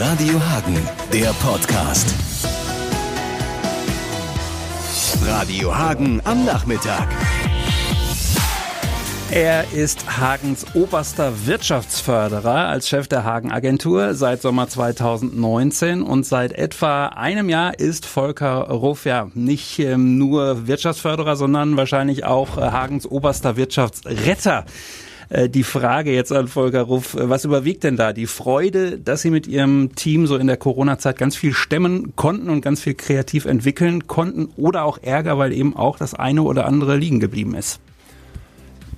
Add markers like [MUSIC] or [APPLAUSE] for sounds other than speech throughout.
Radio Hagen, der Podcast. Radio Hagen am Nachmittag. Er ist Hagens oberster Wirtschaftsförderer als Chef der Hagen Agentur seit Sommer 2019 und seit etwa einem Jahr ist Volker Ruff ja nicht ähm, nur Wirtschaftsförderer, sondern wahrscheinlich auch äh, Hagens oberster Wirtschaftsretter. Äh, die Frage jetzt an Volker Ruff, äh, was überwiegt denn da? Die Freude, dass Sie mit Ihrem Team so in der Corona-Zeit ganz viel stemmen konnten und ganz viel kreativ entwickeln konnten oder auch Ärger, weil eben auch das eine oder andere liegen geblieben ist?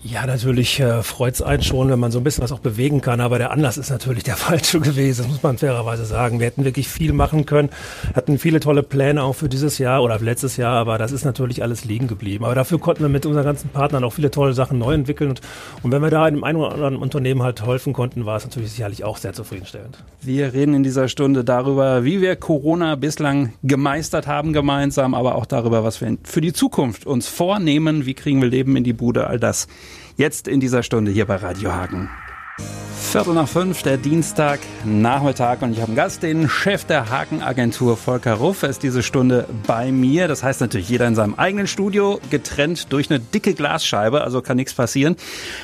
Ja, natürlich äh, freut es einen schon, wenn man so ein bisschen was auch bewegen kann, aber der Anlass ist natürlich der [LAUGHS] falsche gewesen, muss man fairerweise sagen. Wir hätten wirklich viel machen können, hatten viele tolle Pläne auch für dieses Jahr oder letztes Jahr, aber das ist natürlich alles liegen geblieben. Aber dafür konnten wir mit unseren ganzen Partnern auch viele tolle Sachen neu entwickeln und, und wenn wir da einem einen oder anderen Unternehmen halt helfen konnten, war es natürlich sicherlich auch sehr zufriedenstellend. Wir reden in dieser Stunde darüber, wie wir Corona bislang gemeistert haben gemeinsam, aber auch darüber, was wir für die Zukunft uns vornehmen, wie kriegen wir Leben in die Bude, all das Jetzt in dieser Stunde hier bei Radio Hagen. Viertel nach fünf, der Dienstag Nachmittag und ich habe einen Gast, den Chef der Haken-Agentur Volker Ruff. Er ist diese Stunde bei mir. Das heißt natürlich jeder in seinem eigenen Studio, getrennt durch eine dicke Glasscheibe, also kann nichts passieren.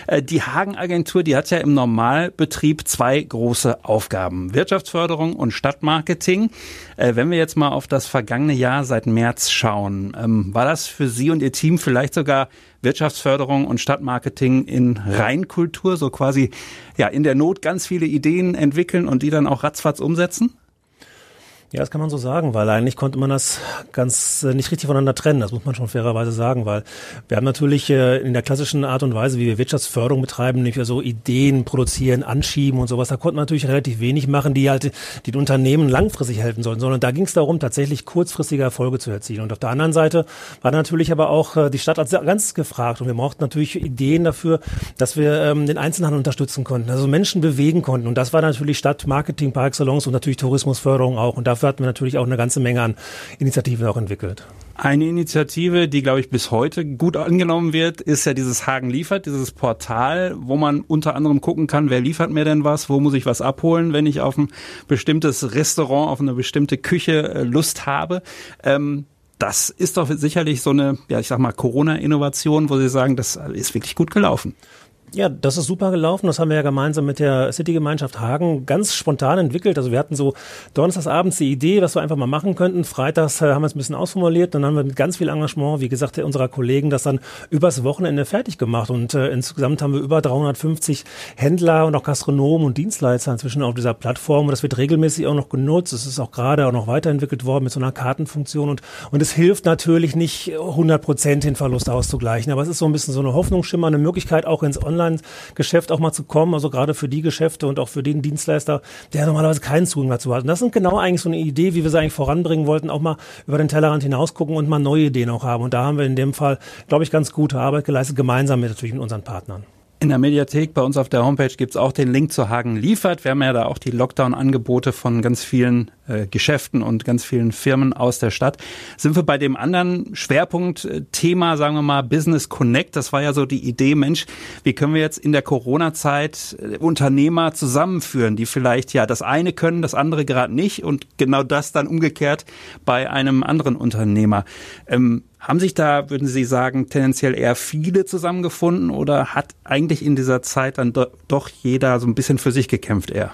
Äh, die Hagen-Agentur, die hat ja im Normalbetrieb zwei große Aufgaben. Wirtschaftsförderung und Stadtmarketing. Äh, wenn wir jetzt mal auf das vergangene Jahr seit März schauen, ähm, war das für Sie und Ihr Team vielleicht sogar Wirtschaftsförderung und Stadtmarketing in Reinkultur, so quasi ja in der Not ganz viele Ideen entwickeln und die dann auch ratzfatz umsetzen? Ja, das kann man so sagen, weil eigentlich konnte man das ganz äh, nicht richtig voneinander trennen. Das muss man schon fairerweise sagen, weil wir haben natürlich äh, in der klassischen Art und Weise, wie wir Wirtschaftsförderung betreiben, nämlich so Ideen produzieren, anschieben und sowas, da konnte man natürlich relativ wenig machen, die halt die Unternehmen langfristig helfen sollen, sondern da ging es darum, tatsächlich kurzfristige Erfolge zu erzielen. Und auf der anderen Seite war natürlich aber auch äh, die Stadt als ganz gefragt und wir brauchten natürlich Ideen dafür, dass wir ähm, den Einzelhandel unterstützen konnten, also Menschen bewegen konnten. Und das war natürlich Stadtmarketing par excellence und natürlich Tourismusförderung auch. Und dafür hatten wir natürlich auch eine ganze Menge an Initiativen auch entwickelt. Eine Initiative, die, glaube ich, bis heute gut angenommen wird, ist ja dieses Hagen liefert, dieses Portal, wo man unter anderem gucken kann, wer liefert mir denn was, wo muss ich was abholen, wenn ich auf ein bestimmtes Restaurant, auf eine bestimmte Küche äh, Lust habe. Ähm, das ist doch sicherlich so eine, ja, ich sag mal, Corona-Innovation, wo Sie sagen, das ist wirklich gut gelaufen. Ja, das ist super gelaufen. Das haben wir ja gemeinsam mit der City-Gemeinschaft Hagen ganz spontan entwickelt. Also wir hatten so donnerstagsabends die Idee, was wir einfach mal machen könnten. Freitags äh, haben wir es ein bisschen ausformuliert. Dann haben wir mit ganz viel Engagement, wie gesagt, unserer Kollegen das dann übers Wochenende fertig gemacht. Und äh, insgesamt haben wir über 350 Händler und auch Gastronomen und Dienstleister inzwischen auf dieser Plattform. Und das wird regelmäßig auch noch genutzt. Es ist auch gerade auch noch weiterentwickelt worden mit so einer Kartenfunktion. Und, und es hilft natürlich nicht 100 Prozent den Verlust auszugleichen. Aber es ist so ein bisschen so eine Hoffnungsschimmer, eine Möglichkeit auch ins Online Online-Geschäft auch mal zu kommen, also gerade für die Geschäfte und auch für den Dienstleister, der normalerweise keinen Zugang dazu hat. Und das sind genau eigentlich so eine Idee, wie wir sie eigentlich voranbringen wollten, auch mal über den Tellerrand hinaus gucken und mal neue Ideen auch haben. Und da haben wir in dem Fall, glaube ich, ganz gute Arbeit geleistet, gemeinsam mit natürlich mit unseren Partnern. In der Mediathek bei uns auf der Homepage gibt's auch den Link zu Hagen liefert. Wir haben ja da auch die Lockdown-Angebote von ganz vielen äh, Geschäften und ganz vielen Firmen aus der Stadt. Sind wir bei dem anderen Schwerpunktthema, äh, sagen wir mal, Business Connect. Das war ja so die Idee, Mensch, wie können wir jetzt in der Corona-Zeit äh, Unternehmer zusammenführen, die vielleicht ja das eine können, das andere gerade nicht und genau das dann umgekehrt bei einem anderen Unternehmer. Ähm, haben sich da, würden Sie sagen, tendenziell eher viele zusammengefunden oder hat eigentlich in dieser Zeit dann do doch jeder so ein bisschen für sich gekämpft eher?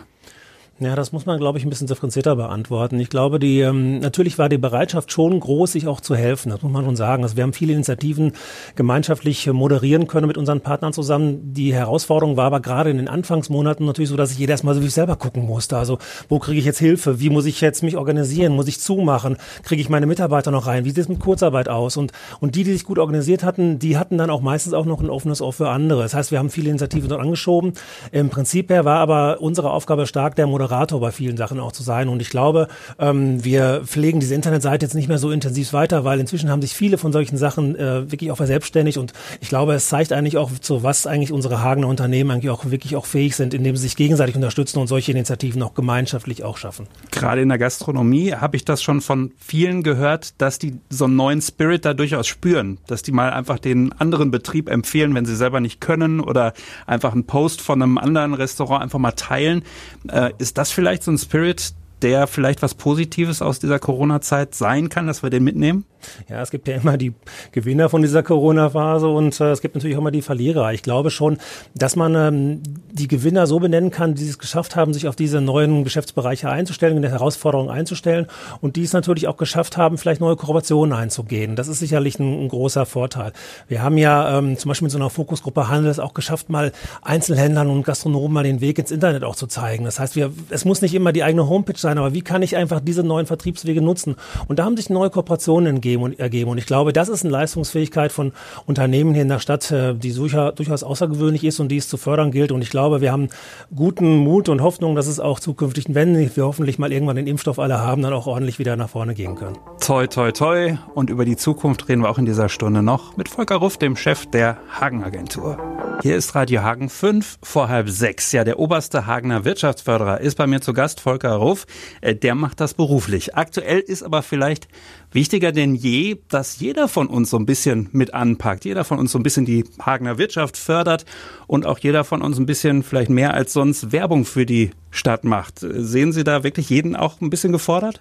Ja, das muss man, glaube ich, ein bisschen differenzierter beantworten. Ich glaube, die ähm, natürlich war die Bereitschaft schon groß, sich auch zu helfen. Das muss man schon sagen. Also wir haben viele Initiativen gemeinschaftlich moderieren können mit unseren Partnern zusammen. Die Herausforderung war aber gerade in den Anfangsmonaten natürlich so, dass sich jeder erstmal so wie selber gucken musste. Also wo kriege ich jetzt Hilfe? Wie muss ich jetzt mich organisieren? Muss ich zumachen? Kriege ich meine Mitarbeiter noch rein? Wie sieht es mit Kurzarbeit aus? Und und die, die sich gut organisiert hatten, die hatten dann auch meistens auch noch ein offenes Ohr für andere. Das heißt, wir haben viele Initiativen dort angeschoben. Im Prinzip her war aber unsere Aufgabe stark der Moderator Moderator bei vielen Sachen auch zu sein. Und ich glaube, ähm, wir pflegen diese Internetseite jetzt nicht mehr so intensiv weiter, weil inzwischen haben sich viele von solchen Sachen äh, wirklich auch verselbstständigt. Und ich glaube, es zeigt eigentlich auch, zu was eigentlich unsere Hagener Unternehmen eigentlich auch wirklich auch fähig sind, indem sie sich gegenseitig unterstützen und solche Initiativen auch gemeinschaftlich auch schaffen. Gerade in der Gastronomie habe ich das schon von vielen gehört, dass die so einen neuen Spirit da durchaus spüren, dass die mal einfach den anderen Betrieb empfehlen, wenn sie selber nicht können oder einfach einen Post von einem anderen Restaurant einfach mal teilen. Äh, ist das das vielleicht so ein Spirit, der vielleicht was Positives aus dieser Corona-Zeit sein kann, dass wir den mitnehmen? Ja, es gibt ja immer die Gewinner von dieser Corona-Phase und äh, es gibt natürlich auch immer die Verlierer. Ich glaube schon, dass man ähm, die Gewinner so benennen kann, die es geschafft haben, sich auf diese neuen Geschäftsbereiche einzustellen, in der Herausforderung einzustellen und die es natürlich auch geschafft haben, vielleicht neue Kooperationen einzugehen. Das ist sicherlich ein, ein großer Vorteil. Wir haben ja ähm, zum Beispiel mit so einer Fokusgruppe Handel es auch geschafft, mal Einzelhändlern und Gastronomen mal den Weg ins Internet auch zu zeigen. Das heißt, wir, es muss nicht immer die eigene Homepage sein, aber wie kann ich einfach diese neuen Vertriebswege nutzen? Und da haben sich neue Kooperationen entgegen ergeben und, ergeben. Und ich glaube, das ist eine Leistungsfähigkeit von Unternehmen hier in der Stadt, äh, die durchaus außergewöhnlich ist und die es zu fördern gilt. Und ich glaube, wir haben guten Mut und Hoffnung, dass es auch zukünftig, wenn wir hoffentlich mal irgendwann den Impfstoff alle haben, dann auch ordentlich wieder nach vorne gehen können. Toi, toi, toi. Und über die Zukunft reden wir auch in dieser Stunde noch mit Volker Ruff, dem Chef der Hagen-Agentur. Hier ist Radio Hagen 5 vor halb sechs. Ja, der oberste Hagener Wirtschaftsförderer ist bei mir zu Gast, Volker Ruff. Äh, der macht das beruflich. Aktuell ist aber vielleicht wichtiger denn je, dass jeder von uns so ein bisschen mit anpackt, jeder von uns so ein bisschen die Hagener Wirtschaft fördert und auch jeder von uns ein bisschen vielleicht mehr als sonst Werbung für die Stadt macht. Sehen Sie da wirklich jeden auch ein bisschen gefordert?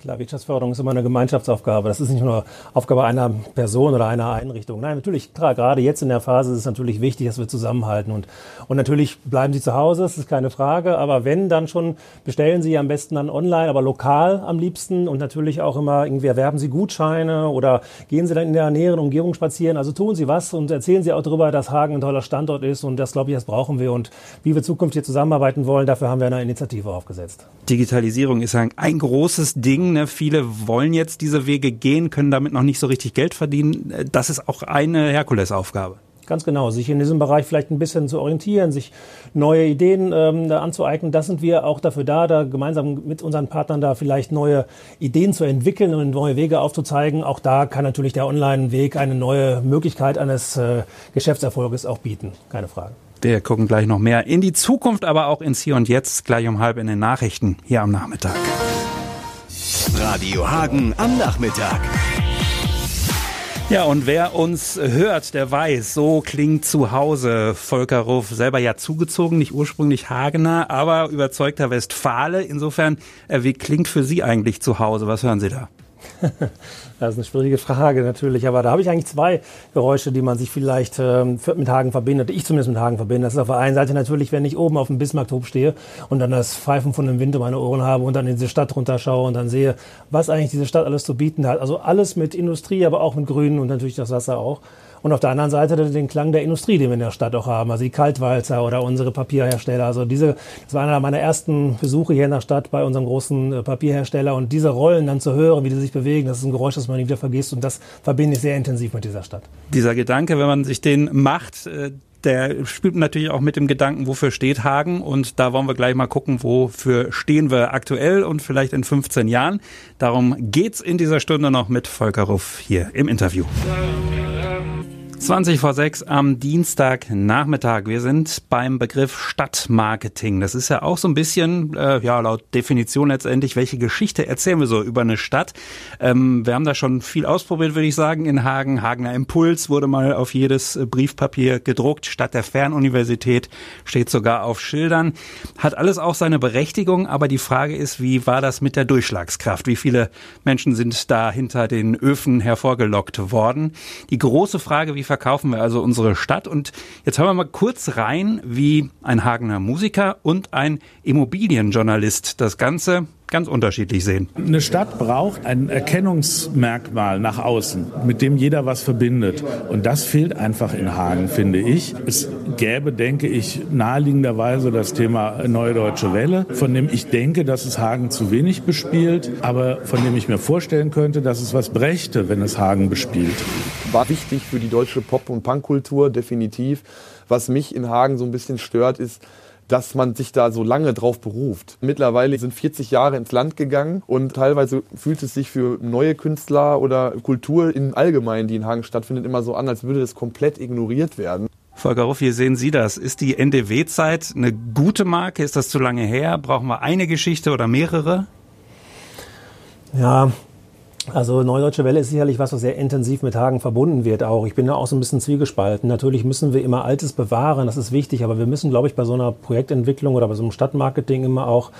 Klar, Wirtschaftsförderung ist immer eine Gemeinschaftsaufgabe. Das ist nicht nur Aufgabe einer Person oder einer Einrichtung. Nein, natürlich, klar, gerade jetzt in der Phase ist es natürlich wichtig, dass wir zusammenhalten. Und, und natürlich bleiben Sie zu Hause, das ist keine Frage. Aber wenn, dann schon bestellen Sie am besten dann online, aber lokal am liebsten. Und natürlich auch immer irgendwie erwerben Sie Gutscheine oder gehen Sie dann in der näheren Umgebung spazieren. Also tun Sie was und erzählen Sie auch darüber, dass Hagen ein toller Standort ist. Und das, glaube ich, das brauchen wir. Und wie wir zukünftig zusammenarbeiten wollen, dafür haben wir eine Initiative aufgesetzt. Digitalisierung ist ein, ein großes Ding. Ne? Viele wollen jetzt diese Wege gehen, können damit noch nicht so richtig Geld verdienen. Das ist auch eine Herkulesaufgabe. Ganz genau, sich in diesem Bereich vielleicht ein bisschen zu orientieren, sich neue Ideen ähm, anzueignen. Das sind wir auch dafür da, da gemeinsam mit unseren Partnern da vielleicht neue Ideen zu entwickeln und neue Wege aufzuzeigen. Auch da kann natürlich der Online-Weg eine neue Möglichkeit eines äh, Geschäftserfolges auch bieten. Keine Frage. Wir gucken gleich noch mehr in die Zukunft, aber auch ins Hier und Jetzt, gleich um halb in den Nachrichten hier am Nachmittag. Radio Hagen am Nachmittag. Ja, und wer uns hört, der weiß, so klingt zu Hause Volker Ruff, selber ja zugezogen, nicht ursprünglich Hagener, aber überzeugter Westfale. Insofern, äh, wie klingt für Sie eigentlich zu Hause? Was hören Sie da? [LAUGHS] Das ist eine schwierige Frage natürlich, aber da habe ich eigentlich zwei Geräusche, die man sich vielleicht ähm, mit Hagen verbindet, ich zumindest mit Hagen verbinde. Das ist auf der einen Seite natürlich, wenn ich oben auf dem Bismarckhof stehe und dann das Pfeifen von dem Wind um meine Ohren habe und dann in diese Stadt runterschaue und dann sehe, was eigentlich diese Stadt alles zu bieten hat. Also alles mit Industrie, aber auch mit Grünen und natürlich das Wasser auch. Und auf der anderen Seite den Klang der Industrie, den wir in der Stadt auch haben, also die Kaltwalzer oder unsere Papierhersteller. Also diese, das war einer meiner ersten Besuche hier in der Stadt bei unserem großen äh, Papierhersteller und diese Rollen dann zu hören, wie die sich bewegen, das ist ein Geräusch, das man nie wieder vergisst und das verbinde ich sehr intensiv mit dieser Stadt. Dieser Gedanke, wenn man sich den macht, äh, der spielt natürlich auch mit dem Gedanken, wofür steht Hagen und da wollen wir gleich mal gucken, wofür stehen wir aktuell und vielleicht in 15 Jahren. Darum geht's in dieser Stunde noch mit Volker Ruff hier im Interview. 20 vor 6 am Dienstagnachmittag. Wir sind beim Begriff Stadtmarketing. Das ist ja auch so ein bisschen, äh, ja, laut Definition letztendlich, welche Geschichte erzählen wir so über eine Stadt? Ähm, wir haben da schon viel ausprobiert, würde ich sagen, in Hagen. Hagener Impuls wurde mal auf jedes äh, Briefpapier gedruckt. Stadt der Fernuniversität steht sogar auf Schildern. Hat alles auch seine Berechtigung, aber die Frage ist, wie war das mit der Durchschlagskraft? Wie viele Menschen sind da hinter den Öfen hervorgelockt worden? Die große Frage, wie verkaufen wir also unsere Stadt. Und jetzt hören wir mal kurz rein, wie ein Hagener Musiker und ein Immobilienjournalist das Ganze ganz unterschiedlich sehen. Eine Stadt braucht ein Erkennungsmerkmal nach außen, mit dem jeder was verbindet. Und das fehlt einfach in Hagen, finde ich. Es gäbe, denke ich, naheliegenderweise das Thema Neue Deutsche Welle, von dem ich denke, dass es Hagen zu wenig bespielt, aber von dem ich mir vorstellen könnte, dass es was brächte, wenn es Hagen bespielt. War wichtig für die deutsche Pop- und Punkkultur, definitiv. Was mich in Hagen so ein bisschen stört, ist, dass man sich da so lange drauf beruft. Mittlerweile sind 40 Jahre ins Land gegangen und teilweise fühlt es sich für neue Künstler oder Kultur im Allgemeinen, die in Hagen stattfindet, immer so an, als würde das komplett ignoriert werden. Volker Ruff, wie sehen Sie das? Ist die NDW-Zeit eine gute Marke? Ist das zu lange her? Brauchen wir eine Geschichte oder mehrere? Ja, also Neudeutsche Welle ist sicherlich was, was sehr intensiv mit Hagen verbunden wird auch. Ich bin da auch so ein bisschen zwiegespalten. Natürlich müssen wir immer Altes bewahren, das ist wichtig, aber wir müssen, glaube ich, bei so einer Projektentwicklung oder bei so einem Stadtmarketing immer auch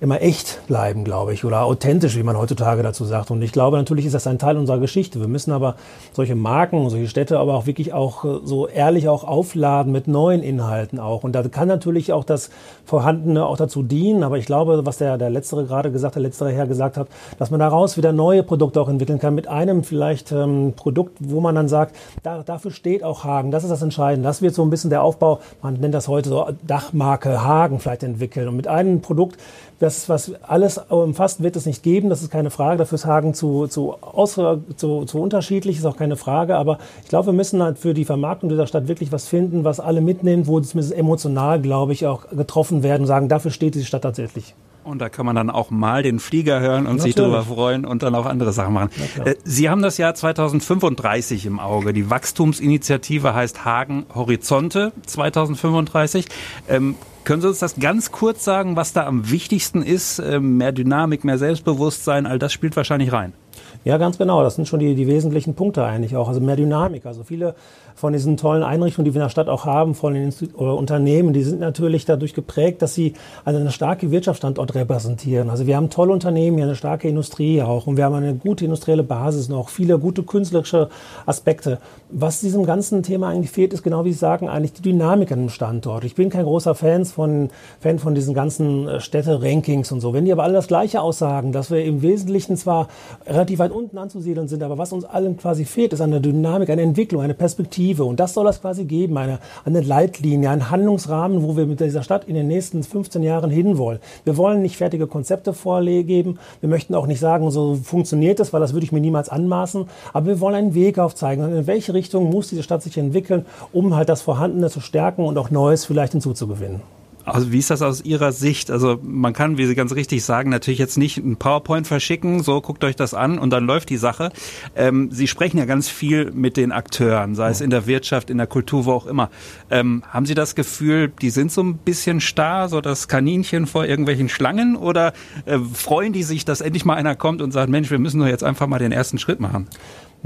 immer echt bleiben, glaube ich, oder authentisch, wie man heutzutage dazu sagt. Und ich glaube, natürlich ist das ein Teil unserer Geschichte. Wir müssen aber solche Marken, solche Städte aber auch wirklich auch äh, so ehrlich auch aufladen mit neuen Inhalten auch. Und da kann natürlich auch das Vorhandene auch dazu dienen. Aber ich glaube, was der, der Letztere gerade gesagt, der Letztere Herr gesagt hat, dass man daraus wieder neue Produkte auch entwickeln kann mit einem vielleicht ähm, Produkt, wo man dann sagt, da, dafür steht auch Hagen. Das ist das Entscheidende. Das wird so ein bisschen der Aufbau, man nennt das heute so Dachmarke Hagen vielleicht entwickeln. Und mit einem Produkt, das, was alles umfasst, wird es nicht geben. Das ist keine Frage. Dafür ist Hagen zu, zu, zu, zu unterschiedlich, ist auch keine Frage. Aber ich glaube, wir müssen halt für die Vermarktung dieser Stadt wirklich was finden, was alle mitnimmt, wo zumindest emotional, glaube ich, auch getroffen werden und sagen, dafür steht diese Stadt tatsächlich. Und da kann man dann auch mal den Flieger hören und Natürlich. sich darüber freuen und dann auch andere Sachen machen. Äh, Sie haben das Jahr 2035 im Auge. Die Wachstumsinitiative heißt Hagen Horizonte 2035. Ähm, können Sie uns das ganz kurz sagen, was da am wichtigsten ist? Ähm, mehr Dynamik, mehr Selbstbewusstsein, all das spielt wahrscheinlich rein. Ja, ganz genau. Das sind schon die, die wesentlichen Punkte eigentlich auch. Also mehr Dynamik. Also viele von diesen tollen Einrichtungen, die wir in der Stadt auch haben, von den Unternehmen, die sind natürlich dadurch geprägt, dass sie also eine starke Wirtschaftsstandort repräsentieren. Also wir haben tolle Unternehmen, hier eine starke Industrie auch und wir haben eine gute industrielle Basis noch, viele gute künstlerische Aspekte. Was diesem ganzen Thema eigentlich fehlt, ist genau wie Sie sagen, eigentlich die Dynamik an dem Standort. Ich bin kein großer Fan von, Fan von diesen ganzen äh, Städte-Rankings und so. Wenn die aber alle das Gleiche aussagen, dass wir im Wesentlichen zwar relativ weit unten anzusiedeln sind, aber was uns allen quasi fehlt, ist eine Dynamik, eine Entwicklung, eine Perspektive. Und das soll es quasi geben, eine, eine Leitlinie, einen Handlungsrahmen, wo wir mit dieser Stadt in den nächsten 15 Jahren hinwollen. Wir wollen nicht fertige Konzepte vorgeben. Wir möchten auch nicht sagen, so funktioniert das, weil das würde ich mir niemals anmaßen. Aber wir wollen einen Weg aufzeigen. In welche Richtung muss diese Stadt sich entwickeln, um halt das Vorhandene zu stärken und auch Neues vielleicht hinzuzugewinnen. Also wie ist das aus Ihrer Sicht? Also man kann, wie Sie ganz richtig sagen, natürlich jetzt nicht ein PowerPoint verschicken, so guckt euch das an und dann läuft die Sache. Ähm, Sie sprechen ja ganz viel mit den Akteuren, sei es in der Wirtschaft, in der Kultur, wo auch immer. Ähm, haben Sie das Gefühl, die sind so ein bisschen starr, so das Kaninchen vor irgendwelchen Schlangen oder äh, freuen die sich, dass endlich mal einer kommt und sagt, Mensch, wir müssen doch jetzt einfach mal den ersten Schritt machen?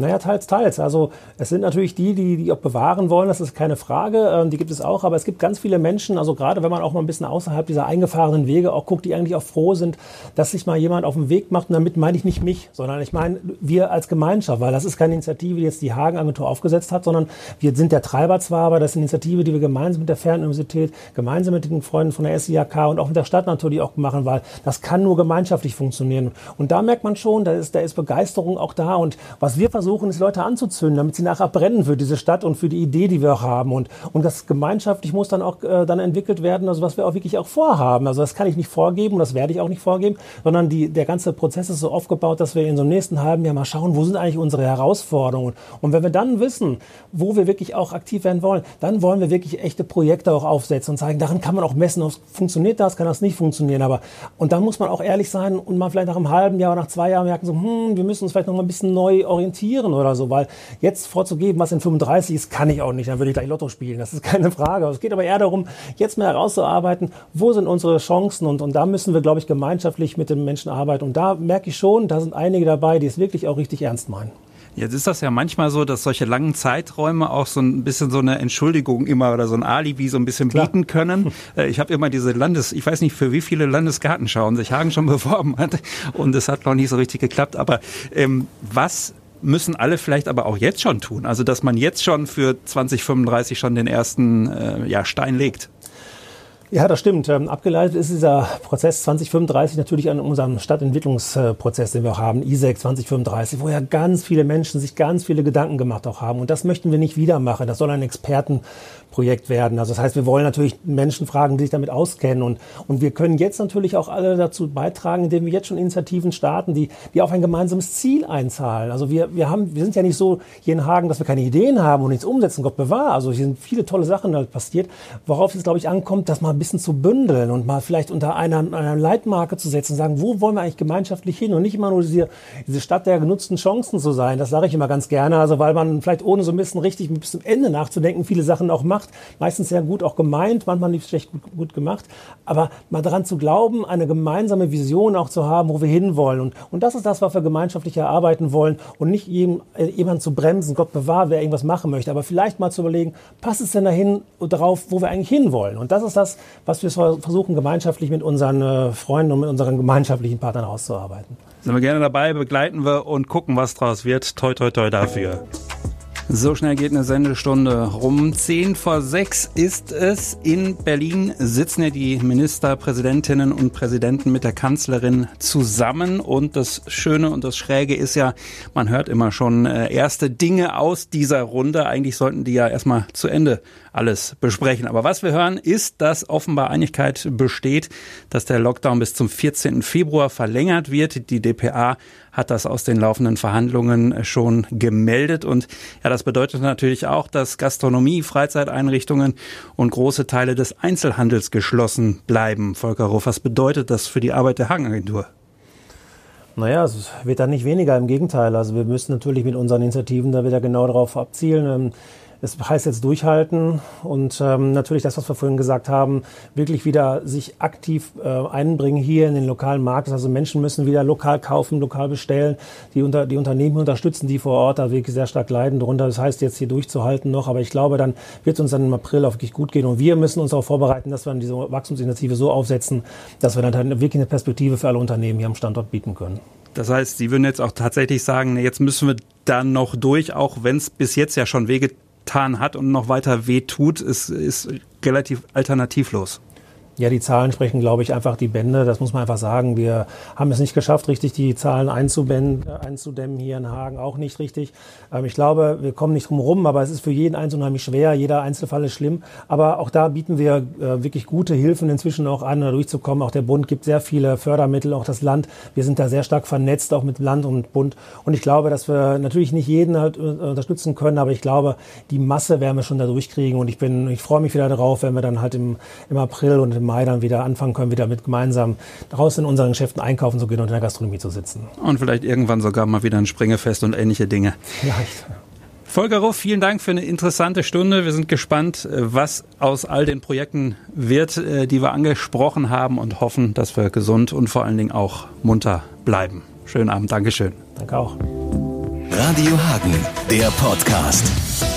Naja, teils, teils. Also es sind natürlich die, die, die auch bewahren wollen, das ist keine Frage, ähm, die gibt es auch, aber es gibt ganz viele Menschen, also gerade wenn man auch mal ein bisschen außerhalb dieser eingefahrenen Wege auch guckt, die eigentlich auch froh sind, dass sich mal jemand auf den Weg macht und damit meine ich nicht mich, sondern ich meine wir als Gemeinschaft, weil das ist keine Initiative, die jetzt die Hagen-Agentur aufgesetzt hat, sondern wir sind der Treiber zwar, aber das ist eine Initiative, die wir gemeinsam mit der Fernuniversität, gemeinsam mit den Freunden von der SIAK und auch mit der Stadt natürlich auch machen, weil das kann nur gemeinschaftlich funktionieren. Und da merkt man schon, da ist, da ist Begeisterung auch da und was wir versuchen, ist Leute anzuzünden, damit sie nachher brennen für diese Stadt und für die Idee, die wir auch haben. Und, und das gemeinschaftlich muss dann auch äh, dann entwickelt werden, also was wir auch wirklich auch vorhaben. Also das kann ich nicht vorgeben und das werde ich auch nicht vorgeben, sondern die, der ganze Prozess ist so aufgebaut, dass wir in so einem nächsten halben Jahr mal schauen, wo sind eigentlich unsere Herausforderungen. Und wenn wir dann wissen, wo wir wirklich auch aktiv werden wollen, dann wollen wir wirklich echte Projekte auch aufsetzen und zeigen, daran kann man auch messen, funktioniert das, kann das nicht funktionieren. Aber und dann muss man auch ehrlich sein und mal vielleicht nach einem halben Jahr oder nach zwei Jahren merken, so, hm, wir müssen uns vielleicht noch mal ein bisschen neu orientieren oder so, weil jetzt vorzugeben, was in 35 ist, kann ich auch nicht. Dann würde ich gleich Lotto spielen. Das ist [LAUGHS] keine Frage. Es geht aber eher darum, jetzt mal herauszuarbeiten, wo sind unsere Chancen und, und da müssen wir, glaube ich, gemeinschaftlich mit den Menschen arbeiten. Und da merke ich schon, da sind einige dabei, die es wirklich auch richtig ernst meinen. Jetzt ist das ja manchmal so, dass solche langen Zeiträume auch so ein bisschen so eine Entschuldigung immer oder so ein Alibi so ein bisschen Klar. bieten können. [LAUGHS] Äh, ich habe immer diese Landes, ich weiß nicht für wie viele Landesgartenschauen sich Hagen schon [LAUGHS] beworben hat und es hat noch nicht so richtig geklappt. Aber ähm, was müssen alle vielleicht aber auch jetzt schon tun. Also dass man jetzt schon für 2035 schon den ersten äh, ja, Stein legt. Ja, das stimmt. Ähm, abgeleitet ist dieser Prozess 2035 natürlich an unserem Stadtentwicklungsprozess, den wir auch haben, ISEC 2035, wo ja ganz viele Menschen sich ganz viele Gedanken gemacht auch haben. Und das möchten wir nicht wieder machen. Das soll ein Experten Projekt werden. Also das heißt, wir wollen natürlich Menschen fragen, die sich damit auskennen. Und, und wir können jetzt natürlich auch alle dazu beitragen, indem wir jetzt schon Initiativen starten, die, die auf ein gemeinsames Ziel einzahlen. Also wir, wir, haben, wir sind ja nicht so hier in Hagen, dass wir keine Ideen haben und nichts umsetzen, Gott bewahr. Also hier sind viele tolle Sachen halt passiert, worauf es, glaube ich, ankommt, das mal ein bisschen zu bündeln und mal vielleicht unter einer, einer Leitmarke zu setzen, sagen, wo wollen wir eigentlich gemeinschaftlich hin und nicht immer nur diese, diese Stadt der genutzten Chancen zu sein. Das sage ich immer ganz gerne, also weil man vielleicht ohne so ein bisschen richtig bis zum Ende nachzudenken viele Sachen auch macht macht. Meistens sehr gut auch gemeint, manchmal nicht schlecht gut, gut gemacht. Aber mal daran zu glauben, eine gemeinsame Vision auch zu haben, wo wir hinwollen. Und, und das ist das, was wir gemeinschaftlich erarbeiten wollen und nicht jedem, äh, jemanden zu bremsen, Gott bewahre, wer irgendwas machen möchte. Aber vielleicht mal zu überlegen, passt es denn dahin drauf, wo wir eigentlich hinwollen? Und das ist das, was wir versuchen gemeinschaftlich mit unseren äh, Freunden und mit unseren gemeinschaftlichen Partnern auszuarbeiten. Sind wir gerne dabei, begleiten wir und gucken, was draus wird. Toi, toi, toi dafür. So schnell geht eine Sendestunde rum. Zehn vor sechs ist es. In Berlin sitzen ja die Ministerpräsidentinnen und Präsidenten mit der Kanzlerin zusammen. Und das Schöne und das Schräge ist ja, man hört immer schon äh, erste Dinge aus dieser Runde. Eigentlich sollten die ja erstmal zu Ende alles besprechen. Aber was wir hören, ist, dass offenbar Einigkeit besteht, dass der Lockdown bis zum 14. Februar verlängert wird. Die DPA hat das aus den laufenden Verhandlungen schon gemeldet. Und ja, das bedeutet natürlich auch, dass Gastronomie, Freizeiteinrichtungen und große Teile des Einzelhandels geschlossen bleiben. Volker Ruff, was bedeutet das für die Arbeit der Hagenagentur? Naja, es wird dann nicht weniger, im Gegenteil. Also wir müssen natürlich mit unseren Initiativen da wieder genau darauf abzielen. Es heißt jetzt durchhalten und ähm, natürlich das, was wir vorhin gesagt haben, wirklich wieder sich aktiv äh, einbringen hier in den lokalen Markt. Also Menschen müssen wieder lokal kaufen, lokal bestellen, die, unter, die Unternehmen unterstützen, die vor Ort da wirklich sehr stark leiden darunter. Das heißt jetzt hier durchzuhalten noch, aber ich glaube, dann wird es uns dann im April auch wirklich gut gehen und wir müssen uns auch vorbereiten, dass wir dann diese Wachstumsinitiative so aufsetzen, dass wir dann halt wirklich eine Perspektive für alle Unternehmen hier am Standort bieten können. Das heißt, Sie würden jetzt auch tatsächlich sagen, jetzt müssen wir dann noch durch, auch wenn es bis jetzt ja schon Wege wehgetan hat und noch weiter weh tut, ist, ist relativ alternativlos. Ja, die Zahlen sprechen, glaube ich, einfach die Bände. Das muss man einfach sagen. Wir haben es nicht geschafft, richtig die Zahlen einzudämmen hier in Hagen, auch nicht richtig. Ähm, ich glaube, wir kommen nicht drum rum, aber es ist für jeden Einzelnen unheimlich schwer. Jeder Einzelfall ist schlimm. Aber auch da bieten wir äh, wirklich gute Hilfen inzwischen auch an, da durchzukommen. Auch der Bund gibt sehr viele Fördermittel, auch das Land. Wir sind da sehr stark vernetzt, auch mit Land und Bund. Und ich glaube, dass wir natürlich nicht jeden halt äh, unterstützen können, aber ich glaube, die Masse werden wir schon da durchkriegen. Und ich bin, ich freue mich wieder darauf, wenn wir dann halt im, im April und im Mai dann wieder anfangen können, wieder mit gemeinsam draußen in unseren Geschäften einkaufen zu gehen und in der Gastronomie zu sitzen. Und vielleicht irgendwann sogar mal wieder ein Springefest und ähnliche Dinge. Vielleicht. Volker Ruff, vielen Dank für eine interessante Stunde. Wir sind gespannt, was aus all den Projekten wird, äh, die wir angesprochen haben und hoffen, dass wir gesund und vor allen Dingen auch munter bleiben. Schönen Abend, Dankeschön. Danke auch. Radio Hagen, der Podcast.